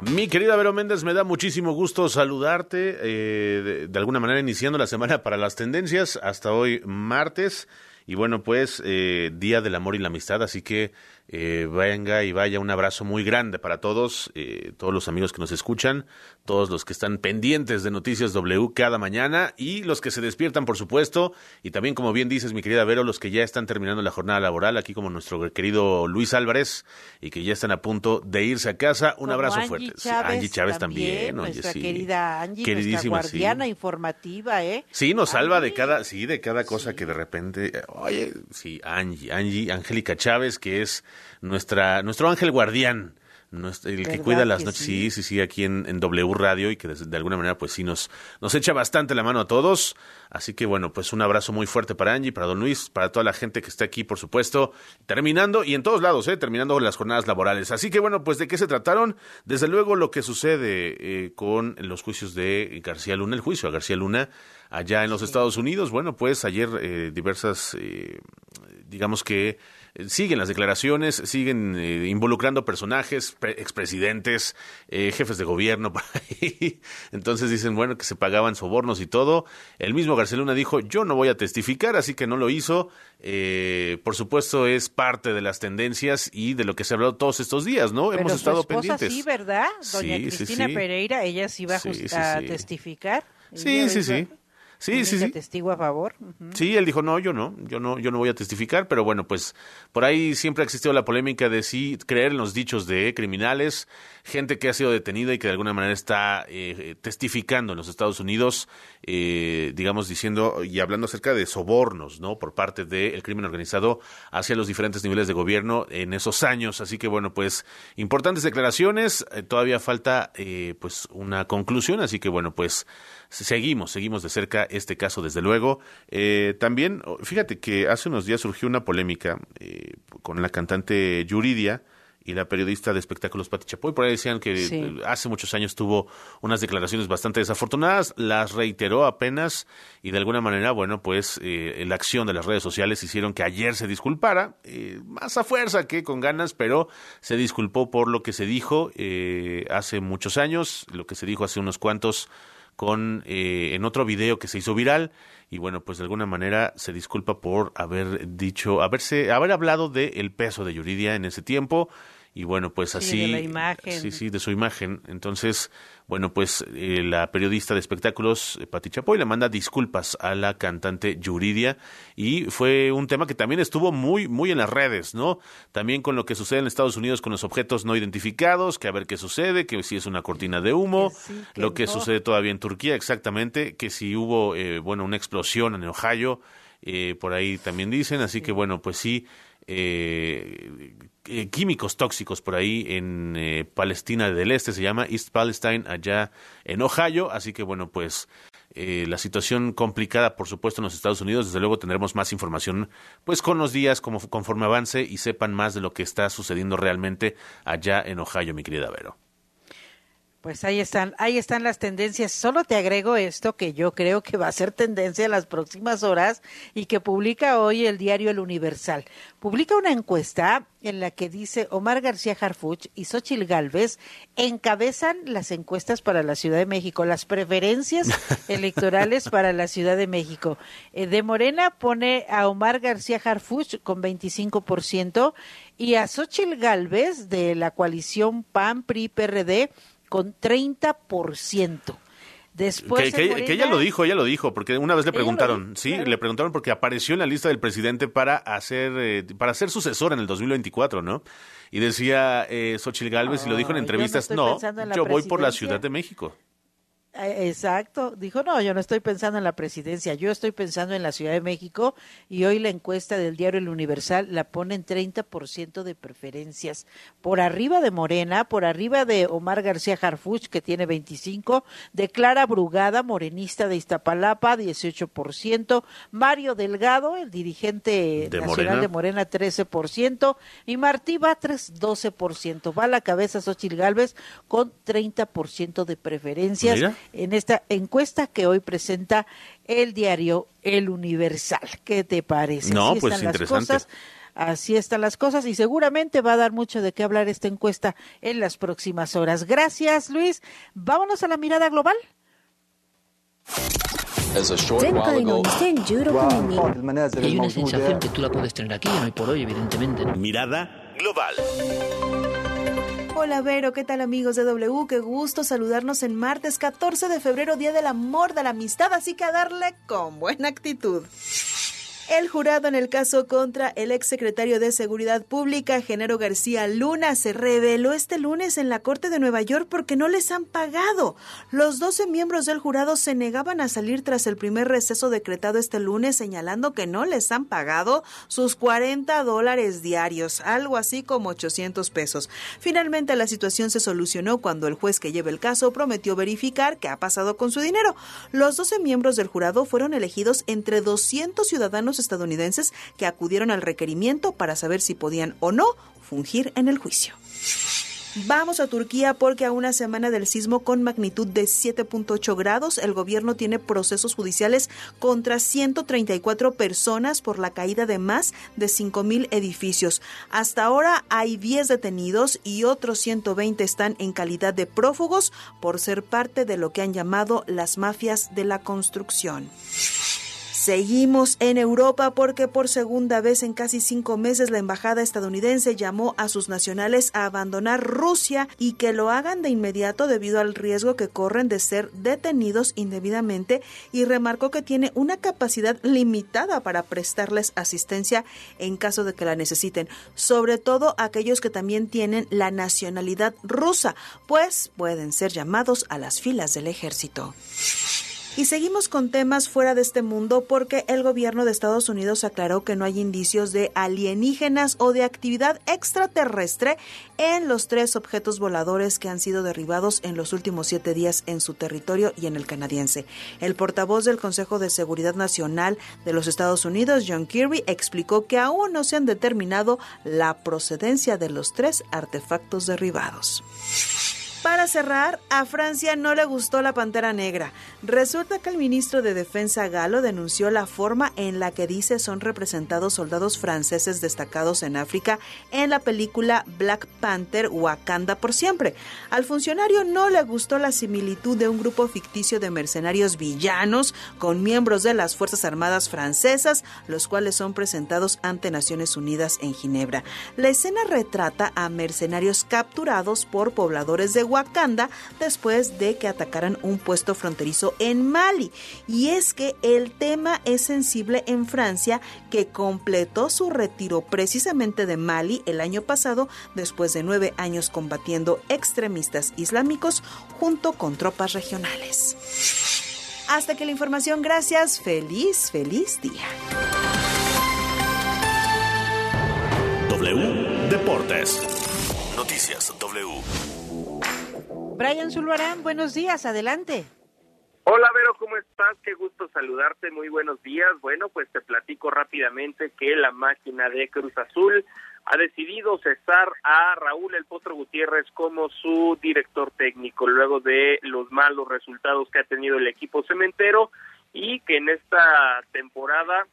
Mi querida Vero Méndez, me da muchísimo gusto saludarte, eh, de, de alguna manera iniciando la semana para las tendencias, hasta hoy martes, y bueno, pues eh, Día del Amor y la Amistad, así que eh, venga y vaya un abrazo muy grande para todos, eh, todos los amigos que nos escuchan, todos los que están pendientes de Noticias W cada mañana y los que se despiertan, por supuesto, y también, como bien dices, mi querida Vero, los que ya están terminando la jornada laboral, aquí como nuestro querido Luis Álvarez, y que ya están a punto de irse a casa. Un Como abrazo Angie fuerte. Chávez Angie Chávez también, oye, nuestra sí. querida Angie, nuestra sí. guardiana informativa, ¿eh? Sí, nos salva de cada, sí, de cada cosa que de repente, oye, sí, Angie, Angie, Angélica Chávez, que es nuestra, nuestro ángel guardián, nuestro- el que ¿Verdad cuida las que noches, sí? sí, sí, aquí en, en W Radio y que de, de alguna manera pues sí nos, nos echa bastante la mano a todos. Así que bueno, pues un abrazo muy fuerte para Angie, para Don Luis, para toda la gente que está aquí, por supuesto, terminando y en todos lados, eh, terminando las jornadas laborales. Así que bueno, pues de qué se trataron, desde luego lo que sucede eh, con los juicios de García Luna, el juicio a García Luna allá en los Estados Unidos. Bueno, pues ayer eh, diversas, digamos que siguen las declaraciones, siguen eh, involucrando personajes, pre- expresidentes, eh, jefes de gobierno. por ahí. Entonces dicen, bueno, que se pagaban sobornos y todo. El mismo García Luna dijo, yo no voy a testificar, así que no lo hizo. Eh, por supuesto, es parte de las tendencias y de lo que se ha hablado todos estos días, ¿no? Pero Hemos su estado esposa pendientes. sí, ¿verdad? Doña Sí, Cristina sí. Pereira, ella sí va a, testificar. Sí, sí, sí. Sí, sí, sí. testigo a favor. Sí, él dijo, no, yo no, yo no, yo no voy a testificar, pero bueno, pues por ahí siempre ha existido la polémica de si creer en los dichos de criminales, gente que ha sido detenida y que de alguna manera está eh, testificando en los Estados Unidos, eh, digamos, diciendo y hablando acerca de sobornos, ¿no? Por parte del crimen organizado hacia los diferentes niveles de gobierno en esos años. Así que bueno, pues importantes declaraciones, eh, todavía falta eh, pues una conclusión, así que bueno, pues seguimos, seguimos de cerca este caso, desde luego. Eh, también, oh, fíjate que hace unos días surgió una polémica eh, con la cantante Yuridia y la periodista de espectáculos Pati Chapoy. Por ahí decían que Sí. eh, hace muchos años tuvo unas declaraciones bastante desafortunadas, las reiteró apenas y de alguna manera, bueno, pues eh, la acción de las redes sociales hicieron que ayer se disculpara, eh, más a fuerza que con ganas, pero se disculpó por lo que se dijo eh, hace muchos años, lo que se dijo hace unos cuantos con eh, en otro video que se hizo viral. Y bueno pues de alguna manera se disculpa por haber dicho haberse haber hablado de el peso de Yuridia en ese tiempo. Y bueno pues Sí, así de la imagen. sí sí de su imagen. Entonces bueno pues eh, la periodista de espectáculos eh, Pati Chapoy le manda disculpas a la cantante Yuridia y fue un tema que también estuvo muy muy en las redes no también con lo que sucede en Estados Unidos con los objetos no identificados que a ver qué sucede que si es una cortina de humo que lo que no. sucede todavía en Turquía exactamente que si hubo eh, bueno una explosión en Ohio eh, por ahí también dicen así que bueno pues sí eh, eh, químicos tóxicos por ahí en eh, Palestina del Este, se llama East Palestine, allá en Ohio. Así que bueno, pues eh, la situación complicada, por supuesto, en los Estados Unidos. Desde luego tendremos más información, pues con los días, como, conforme avance y sepan más de lo que está sucediendo realmente allá en Ohio, mi querida Vero. Pues ahí están, ahí están las tendencias. Solo te agrego esto que yo creo que va a ser tendencia en las próximas horas y que publica hoy el diario El Universal. Publica una encuesta en la que dice Omar García Harfuch y Xochil Gálvez encabezan las encuestas para la Ciudad de México, las preferencias electorales para la Ciudad de México. Eh, de Morena pone a Omar García Harfuch con 25% y a Xochil Gálvez de la coalición PAN, PRI, PRD con 30%. Después que, que- que ella lo dijo, ella lo dijo, porque una vez le preguntaron, sí, claro. le preguntaron porque apareció en la lista del presidente para hacer, eh, para ser sucesor en el 2024, ¿no? Y decía eh, Xochitl Galvez y lo dijo en No, yo no entrevistas, no, yo voy por la presidencia". Ciudad de México. Eh, Exacto, dijo, no, yo no estoy pensando en la presidencia, yo estoy pensando en la Ciudad de México y hoy la encuesta del diario El Universal la pone en 30% de preferencias, por arriba de Morena, por arriba de Omar García Harfuch, que tiene 25, de Clara Brugada, morenista de Iztapalapa, 18%, Mario Delgado, el dirigente De nacional Morena. de Morena, 13%, y Martí Batres, 12%. Va a la cabeza Xochitl Gálvez con 30% de preferencias Mira en esta encuesta que hoy presenta el diario El Universal. ¿Qué te parece? No, Así pues, están las interesante. cosas. Así están las cosas y seguramente va a dar mucho de qué hablar esta encuesta en las próximas horas. Gracias, Luis. Vámonos a la mirada global. 前回の2016年に Hay una sensación que tú la puedes tener aquí, hoy por hoy, evidentemente. ¿no? Mirada global. Hola Vero, ¿qué tal amigos de W? Qué gusto saludarnos en martes 14 de febrero, Día del Amor, de la Amistad, así que a darle con buena actitud. El jurado en el caso contra el exsecretario de Seguridad Pública, Genaro García Luna, se reveló este lunes en la Corte de Nueva York porque no les han pagado. Los 12 miembros del jurado se negaban a salir tras el primer receso decretado este lunes, señalando que no les han pagado sus 40 dólares diarios, algo así como 800 pesos. Finalmente la situación se solucionó cuando el juez que lleva el caso prometió verificar qué ha pasado con su dinero. Los 12 miembros del jurado fueron elegidos entre 200 ciudadanos estadounidenses que acudieron al requerimiento para saber si podían o no fungir en el juicio. Vamos a Turquía porque a una semana del sismo con magnitud de 7.8 grados, el gobierno tiene procesos judiciales contra 134 personas por la caída de más de 5.000 edificios. Hasta ahora hay 10 detenidos y otros 120 están en calidad de prófugos por ser parte de lo que han llamado las mafias de la construcción. Seguimos en Europa porque por segunda vez en casi cinco meses la embajada estadounidense llamó a sus nacionales a abandonar Rusia y que lo hagan de inmediato debido al riesgo que corren de ser detenidos indebidamente y remarcó que tiene una capacidad limitada para prestarles asistencia en caso de que la necesiten, sobre todo aquellos que también tienen la nacionalidad rusa, pues pueden ser llamados a las filas del ejército. Y seguimos con temas fuera de este mundo porque el gobierno de Estados Unidos aclaró que no hay indicios de alienígenas o de actividad extraterrestre en los tres objetos voladores que han sido derribados en los últimos siete días en su territorio y en el canadiense. El portavoz del Consejo de Seguridad Nacional de los Estados Unidos, John Kirby, explicó que aún no se han determinado la procedencia de los tres artefactos derribados. Para cerrar, a Francia no le gustó la Pantera Negra. Resulta que el ministro de Defensa galo denunció la forma en la que dice son representados soldados franceses destacados en África en la película Black Panther Wakanda por siempre. Al funcionario no le gustó la similitud de un grupo ficticio de mercenarios villanos con miembros de las Fuerzas Armadas francesas, los cuales son presentados ante Naciones Unidas en Ginebra. La escena retrata a mercenarios capturados por pobladores de Wakanda después de que atacaran un puesto fronterizo en Mali. Y es que el tema es sensible en Francia, que completó su retiro precisamente de Mali el año pasado después de nueve años combatiendo extremistas islámicos junto con tropas regionales. Hasta que la información, gracias, feliz, feliz día. W Deportes. Noticias W. Brian Zulbarán, buenos días, adelante. Hola Vero, ¿cómo estás? Qué gusto saludarte, muy buenos días. Bueno, pues te platico rápidamente que la máquina de Cruz Azul ha decidido cesar a Raúl El Potro Gutiérrez como su director técnico luego de los malos resultados que ha tenido el equipo cementero y que en esta temporada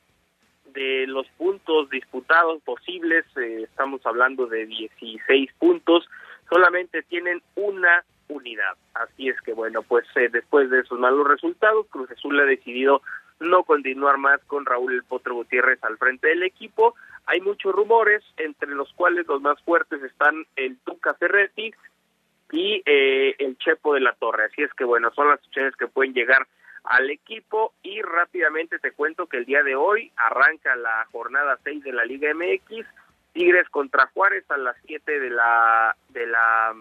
de los puntos disputados posibles, eh, estamos hablando de 16 puntos, solamente tienen una unidad. Así es que bueno, pues eh, después de esos malos resultados, Cruz Azul ha decidido no continuar más con Raúl El Potro Gutiérrez al frente del equipo. Hay muchos rumores, entre los cuales los más fuertes están el Tuca Ferretti y eh, el Chepo de la Torre. Así es que bueno, son las opciones que pueden llegar al equipo y rápidamente te cuento que el día de hoy arranca la jornada 6 de la Liga MX, Tigres contra Juárez a las 7 de la de la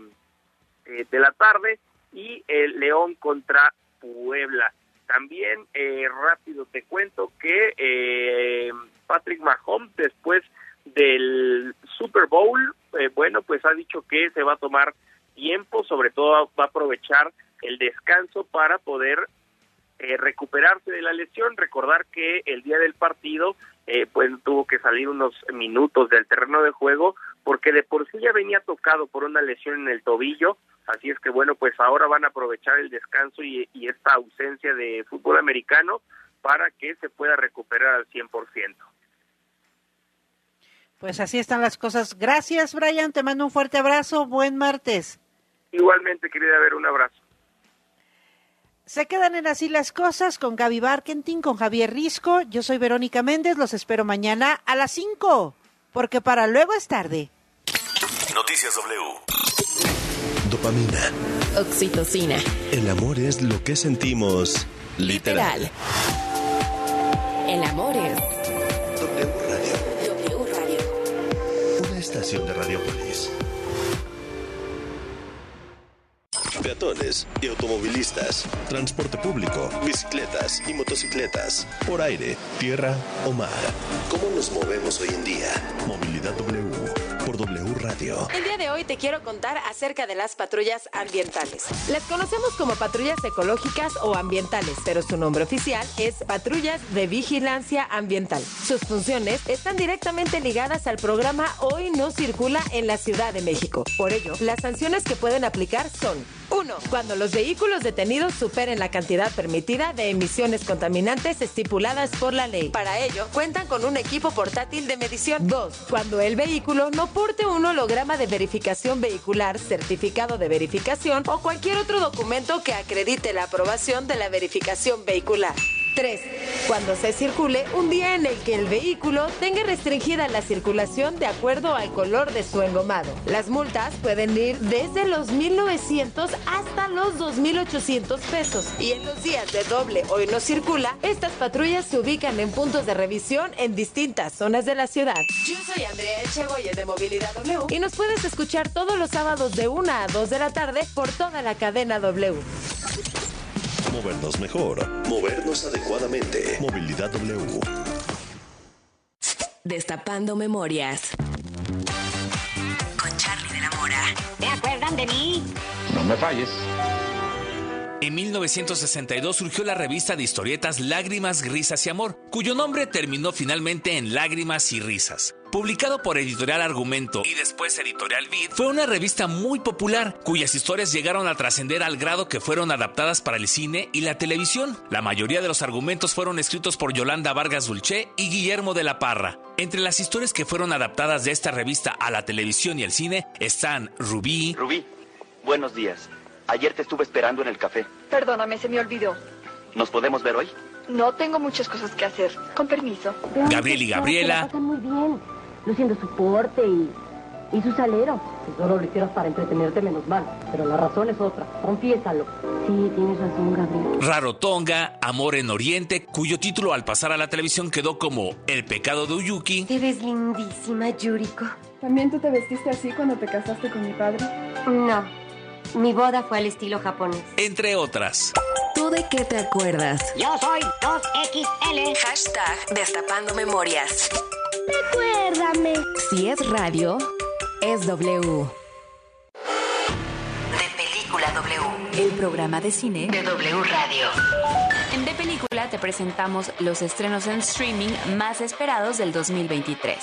eh, de la tarde y el León contra Puebla. También eh, rápido te cuento que eh, Patrick Mahomes después del Super Bowl, eh, bueno, pues ha dicho que se va a tomar tiempo, sobre todo va a aprovechar el descanso para poder eh, recuperarse de la lesión. Recordar que el día del partido, eh, pues tuvo que salir unos minutos del terreno de juego porque de por sí ya venía tocado por una lesión en el tobillo. Así es que bueno, pues ahora van a aprovechar el descanso y, y esta ausencia de fútbol americano para que se pueda recuperar al 100%. Pues así están las cosas. Gracias, Brian. Te mando un fuerte abrazo. Buen martes. Igualmente, querida ver, un abrazo. Se quedan en así las cosas con Gaby Barkentin, con Javier Risco. Yo soy Verónica Méndez. Los espero mañana a las 5, porque para luego es tarde. Noticias W. Dopamina. Oxitocina. El amor es lo que sentimos literal. Literal. El amor es W Radio. W Radio. Una estación de Radiopolis. Peatones y automovilistas, transporte público, bicicletas y motocicletas, por aire, tierra o mar. ¿Cómo nos movemos hoy en día? Movilidad W por W Radio. El día de hoy te quiero contar acerca de las patrullas ambientales. Las conocemos como patrullas ecológicas o ambientales, pero su nombre oficial es patrullas de vigilancia ambiental. Sus funciones están directamente ligadas al programa Hoy no circula en la Ciudad de México. Por ello, las sanciones que pueden aplicar son 1. Cuando los vehículos detenidos superen la cantidad permitida de emisiones contaminantes estipuladas por la ley. Para ello, cuentan con un equipo portátil de medición. 2. Cuando el vehículo no porte un holograma de verificación vehicular, certificado de verificación o cualquier otro documento que acredite la aprobación de la verificación vehicular. 3. Cuando se circule un día en el que el vehículo tenga restringida la circulación de acuerdo al color de su engomado. Las multas pueden ir desde los 1.900 hasta los 2.800 pesos. Y en los días de doble hoy no circula, estas patrullas se ubican en puntos de revisión en distintas zonas de la ciudad. Yo soy Andrea Echegoyen de Movilidad W y nos puedes escuchar todos los sábados de 1 a 2 de la tarde por toda la cadena W. movernos mejor, movernos adecuadamente. Movilidad W. Destapando memorias. Con Charlie de la Mora. ¿Te acuerdan de mí? No me falles. En 1962 surgió la revista de historietas Lágrimas, Risas y Amor, cuyo nombre terminó finalmente en Lágrimas y Risas. Publicado por Editorial Argumento y después Editorial Vid, fue una revista muy popular, cuyas historias llegaron a trascender al grado que fueron adaptadas para el cine y la televisión. La mayoría de los argumentos fueron escritos por Yolanda Vargas Dulce y Guillermo de la Parra. Entre las historias que fueron adaptadas de esta revista a la televisión y el cine están Rubí. Rubí, buenos días. Ayer te estuve esperando en el café. Perdóname, se me olvidó. ¿Nos podemos ver hoy? No tengo muchas cosas que hacer. Con permiso. Gabriel y Gabriela. muy bien, luciendo su porte y, y su salero. Si solo lo hicieras para entretenerte, menos mal. Pero la razón es otra. Confiésalo. Sí, tienes razón, Gabriel. Rarotonga, Amor en Oriente, cuyo título al pasar a la televisión quedó como El pecado de Uyuki. Te ves lindísima, Yuriko. ¿También tú te vestiste así cuando te casaste con mi padre? No. Mi boda fue al estilo japonés. Entre otras. ¿Tú de qué te acuerdas? Yo soy 2XL. Hashtag Destapando Memorias. Recuérdame. Si es radio, es W. De Película W. El programa de cine de W Radio. En De Película te presentamos los estrenos en streaming más esperados del 2023.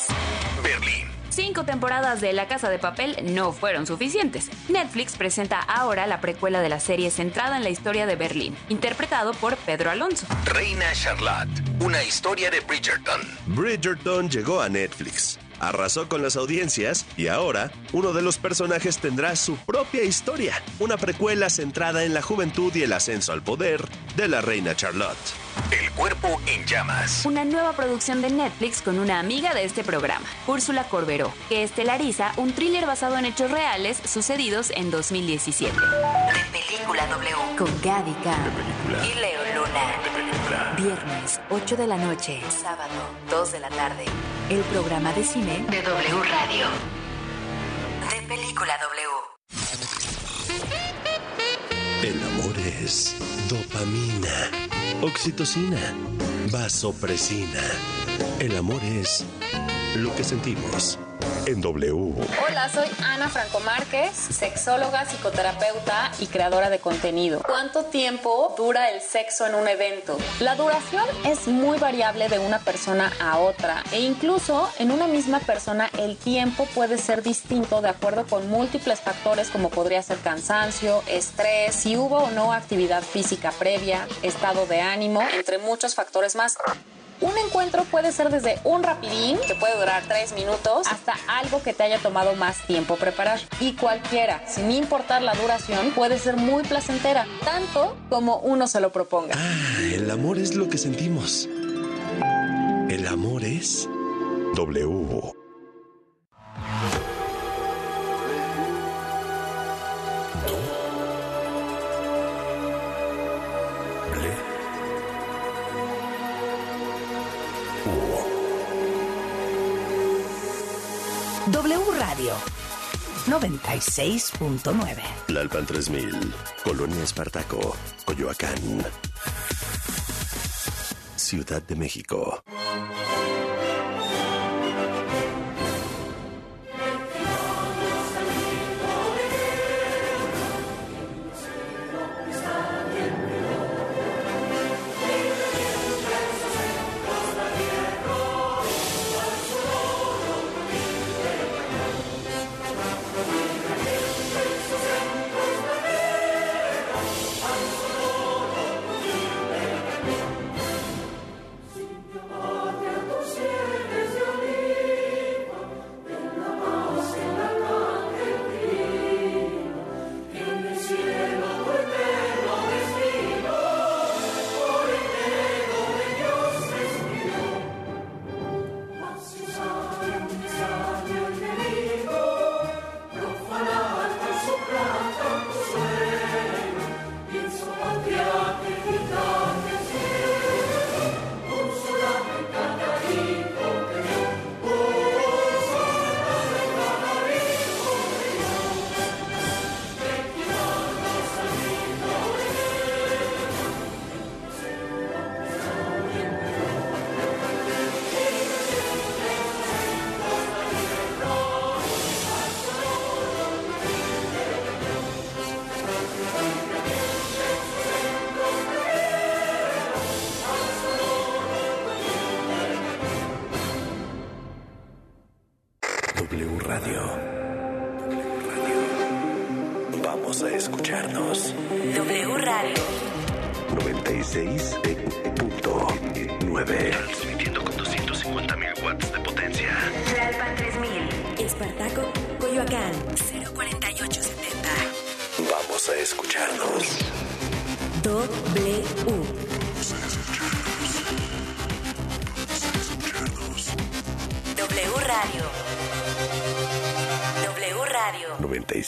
Berlín. Cinco temporadas de La Casa de Papel no fueron suficientes. Netflix presenta ahora la precuela de la serie centrada en la historia de Berlín, interpretado por Pedro Alonso. Reina Charlotte. Una historia de Bridgerton. Bridgerton llegó a Netflix. Arrasó con las audiencias y ahora uno de los personajes tendrá su propia historia, una precuela centrada en la juventud y el ascenso al poder de la reina Charlotte. El cuerpo en llamas. Una nueva producción de Netflix con una amiga de este programa, Úrsula Corberó, que estelariza un thriller basado en hechos reales sucedidos en 2017. De Película W. Con Gavica y Leo Luna. Viernes, 8 de la noche. Sábado, 2 de la tarde. El programa de cine de W Radio. De Película W. El amor es dopamina, oxitocina, vasopresina. El amor es lo que sentimos en W. Hola, soy Ana Franco Márquez, sexóloga, psicoterapeuta y creadora de contenido. ¿Cuánto tiempo dura el sexo en un evento? La duración es muy variable de una persona a otra e incluso en una misma persona el tiempo puede ser distinto de acuerdo con múltiples factores como podría ser cansancio, estrés, si hubo o no actividad física previa, estado de ánimo, entre muchos factores más. Un encuentro puede ser desde un rapidín, que puede durar tres minutos, hasta algo que te haya tomado más tiempo preparar. Y cualquiera, sin importar la duración, puede ser muy placentera, tanto como uno se lo proponga. Ah, el amor es lo que sentimos. El amor es W. Radio 96.9. Lalpan 3000, Colonia Espartaco, Coyoacán. Ciudad de México.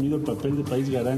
Asumido el papel de país garante